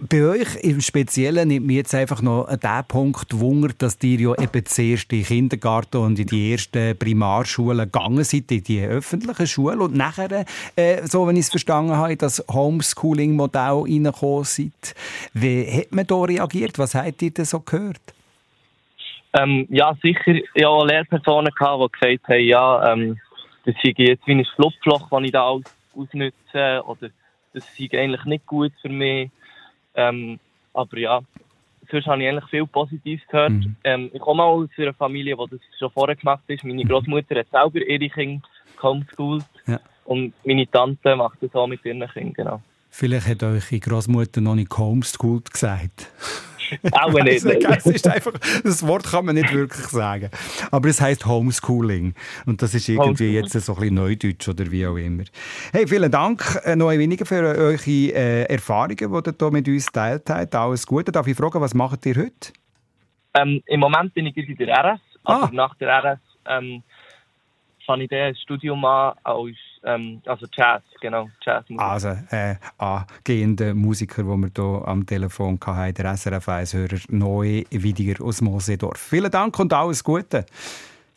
Bei euch im Speziellen nimmt mich jetzt einfach noch der Punkt Wunder, dass ihr ja eben zuerst in den Kindergarten und in die ersten Primarschulen gegangen seid, in die öffentlichen Schulen und nachher, äh, so wenn ich es verstanden habe, in das Homeschooling-Modell reingekommen seid. Wie hat man da reagiert? Was habt ihr denn so gehört? Ähm, ja, sicher. Ich hatte Lehrpersonen, gehabt, die gesagt haben, ja, ähm, das sei jetzt wie ein Schlupfloch, das ich da aus ausnutze, oder das sei eigentlich nicht gut für mich. Ähm, aber ja, sonst habe ich eigentlich viel Positives gehört. Mhm. Ähm, ich komme auch aus einer Familie, die das schon vorher gemacht hat. Meine Großmutter hat selber ihre Kinder gehomeschoolt. Ja. Und meine Tante macht das auch mit ihren Kindern, genau. Vielleicht hat eure Großmutter noch nicht homeschooled gesagt. Auch nicht. Also, es ist einfach, das Wort kann man nicht wirklich sagen. Aber es heißt Homeschooling. Und das ist irgendwie jetzt so ein bisschen Neudeutsch oder wie auch immer. Hey, vielen Dank äh, noch ein wenig für eure äh, Erfahrungen, die ihr hier mit uns geteilt habt. Alles Gute. Darf ich fragen, was macht ihr heute? Ähm, Im Moment bin ich in der RS, aber Ah. nach der RS ähm, fange ich ein Studium an als ähm, also Jazz, genau, Jazzmusik. Also, äh, angehender Musiker, den wir hier am Telefon hatten, der SRF 1-Hörer Neu Widiger aus Mosedorf. Vielen Dank und alles Gute.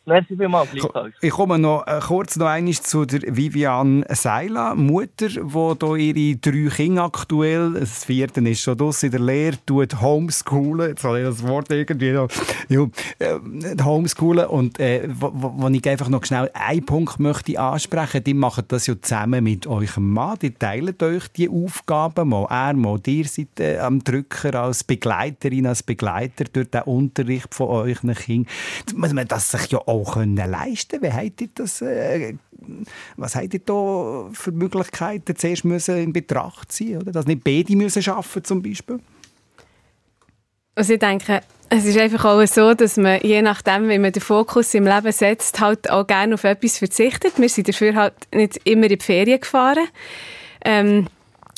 Merci vielmals, gleichfalls. Ich komme noch äh, kurz noch einmal zu der Vivian Seila, Mutter, die hier ihre drei Kinder aktuell, das vierte ist schon draus in der Lehre, tut homeschoolen. Jetzt habe ich das Wort irgendwie noch. Ja, äh, homeschoolen. Und äh, wo, wo ich einfach noch schnell einen Punkt möchte ansprechen. Die machen das ja zusammen mit eurem Mann. Die teilen euch die Aufgaben mal. Er mal, ihr seid äh, am Drücker als Begleiterin, als Begleiter durch den Unterricht von euren Kindern. Muss man das sich ja auch können leisten. Wie habt ihr das, äh, was habt ihr da für Möglichkeiten zuerst müssen in Betracht ziehen, oder? Dass nicht beide müssen arbeiten zum Beispiel? Also ich denke, es ist einfach auch so, dass man je nachdem, wie man den Fokus im Leben setzt, halt auch gerne auf etwas verzichtet. Wir sind dafür halt nicht immer in die Ferien gefahren. Ähm,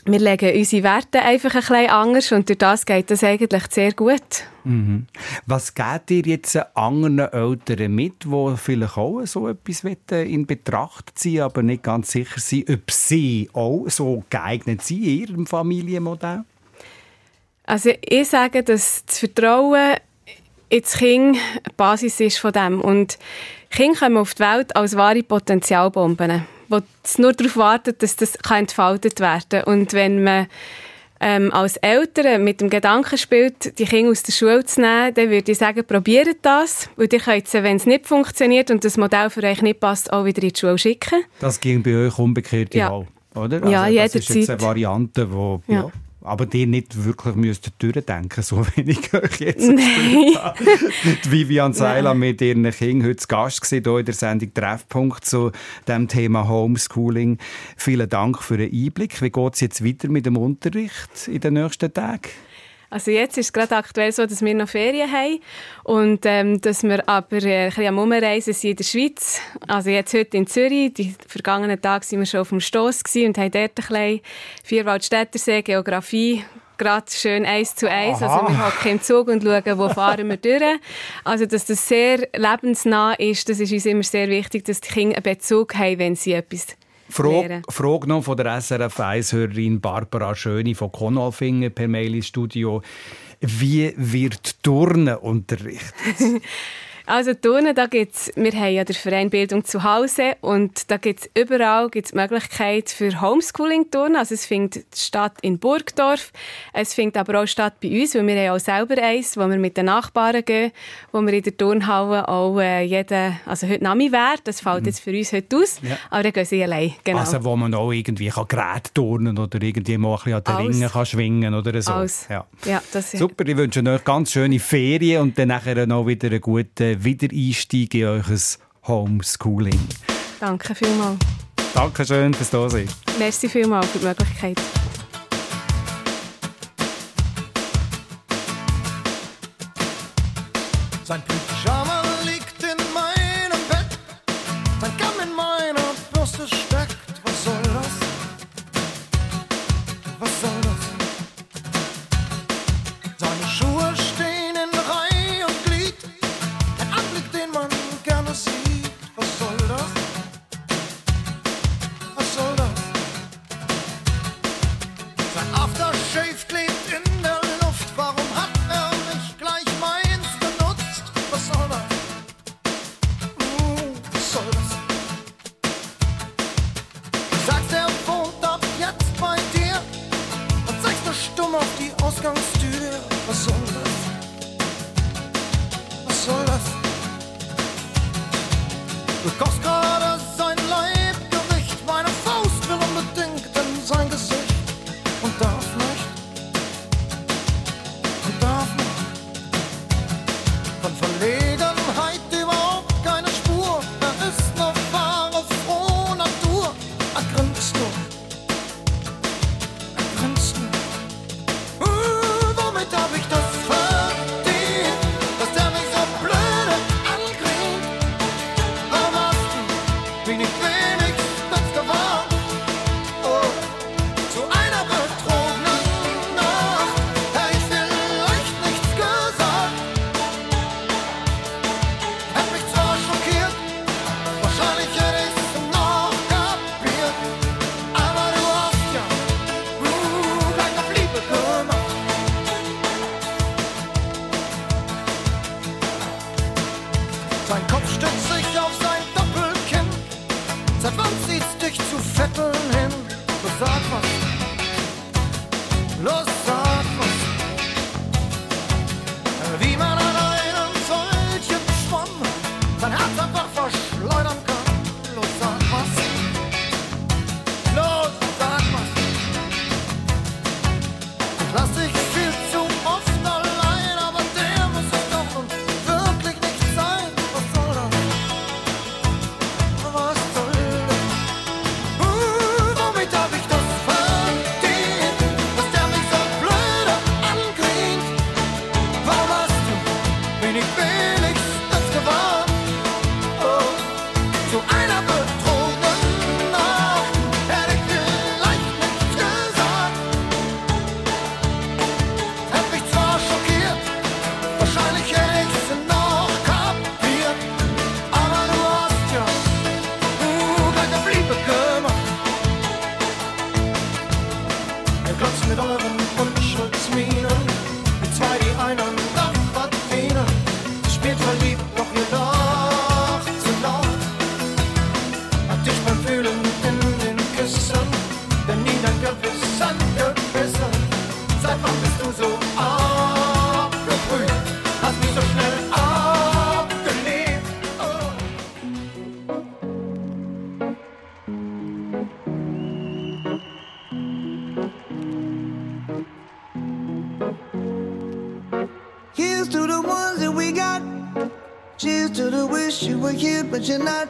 wir legen unsere Werte einfach ein bisschen anders und durch das geht das eigentlich sehr gut. Mhm. Was gebt ihr jetzt anderen Eltern mit, die vielleicht auch so etwas in Betracht ziehen, aber nicht ganz sicher sind, ob sie auch so geeignet sind in ihrem Familienmodell? Also ich sage, dass das Vertrauen ins Kind die Basis ist von dem. Und Kinder kommen auf die Welt als wahre Potenzialbomben, wo es nur darauf wartet, dass das kann entfaltet werden kann. Und wenn man ähm, als Eltern mit dem Gedanken spielt, die Kinder aus der Schule zu nehmen, dann würde ich sagen, probiert das. Und ihr könnt sie, wenn es nicht funktioniert und das Modell für euch nicht passt, auch wieder in die Schule schicken. Das ging bei euch umgekehrt Ja. auch, oder? Ja, also, das ist jetzt jederzeit. eine Variante, die ja. Ja. Aber die nicht wirklich müsst durchdenken, so [LAUGHS] wenig ich jetzt Nein. Die [LAUGHS] Vivian Seiler mit ihren Kindern heute zu Gast hier in der Sendung Treffpunkt zu dem Thema Homeschooling. Vielen Dank für den Einblick. Wie geht es jetzt weiter mit dem Unterricht in den nächsten Tagen? Also jetzt ist es gerade aktuell so, dass wir noch Ferien haben und ähm, dass wir aber äh, ein bisschen am Umreisen sind in der Schweiz. Also jetzt heute in Zürich, die vergangenen Tage waren wir schon auf dem Stoss und haben dort ein bisschen Vierwaldstättersee, Geografie, gerade schön eins zu eins. Also wir hocken im Zug und schauen, wo fahren wir durch. Also dass das sehr lebensnah ist, das ist uns immer sehr wichtig, dass die Kinder einen Bezug haben, wenn sie etwas Frage, Frage noch von der SRF 1-Hörerin Barbara Schöni von Konolfingen per Mail ins Studio. Wie wird Turnen unterrichtet? [LAUGHS] Also Turnen, da gibt's, wir haben ja den Verein Bildung zu Hause und da gibt es überall gibt's Möglichkeit für Homeschooling-Turnen. Also es findet statt in Burgdorf, es findet aber auch statt bei uns, weil wir haben auch selber eins, wo wir mit den Nachbarn gehen, wo wir in der Turnhalle auch äh, jeden, also heute Nami wäre, das fällt mhm. jetzt für uns heute aus, ja. aber dann gehen sie allein. Genau. Also wo man auch irgendwie kann Geräte turnen oder irgendwie mal ein bisschen an den Alles. Ringen kann schwingen oder so. Alles. Ja. Ja, das Super, ich wünsche euch ganz schöne Ferien und dann nachher noch wieder einen guten Wiedereinstieg in euer Homeschooling. Danke vielmals. Dankeschön fürs Dasein. Merci vielmals für die Möglichkeit. Sein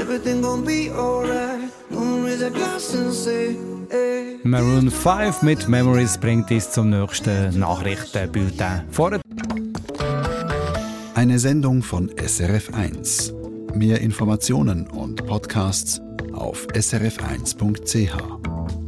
Everything gon' be alright. Gonna raise a glass and say, hey. Maroon 5 mit Memories bringt uns zum nächsten Nachrichtenbulletin. Vor Eine Sendung von SRF1. Mehr Informationen und Podcasts auf srf1.ch.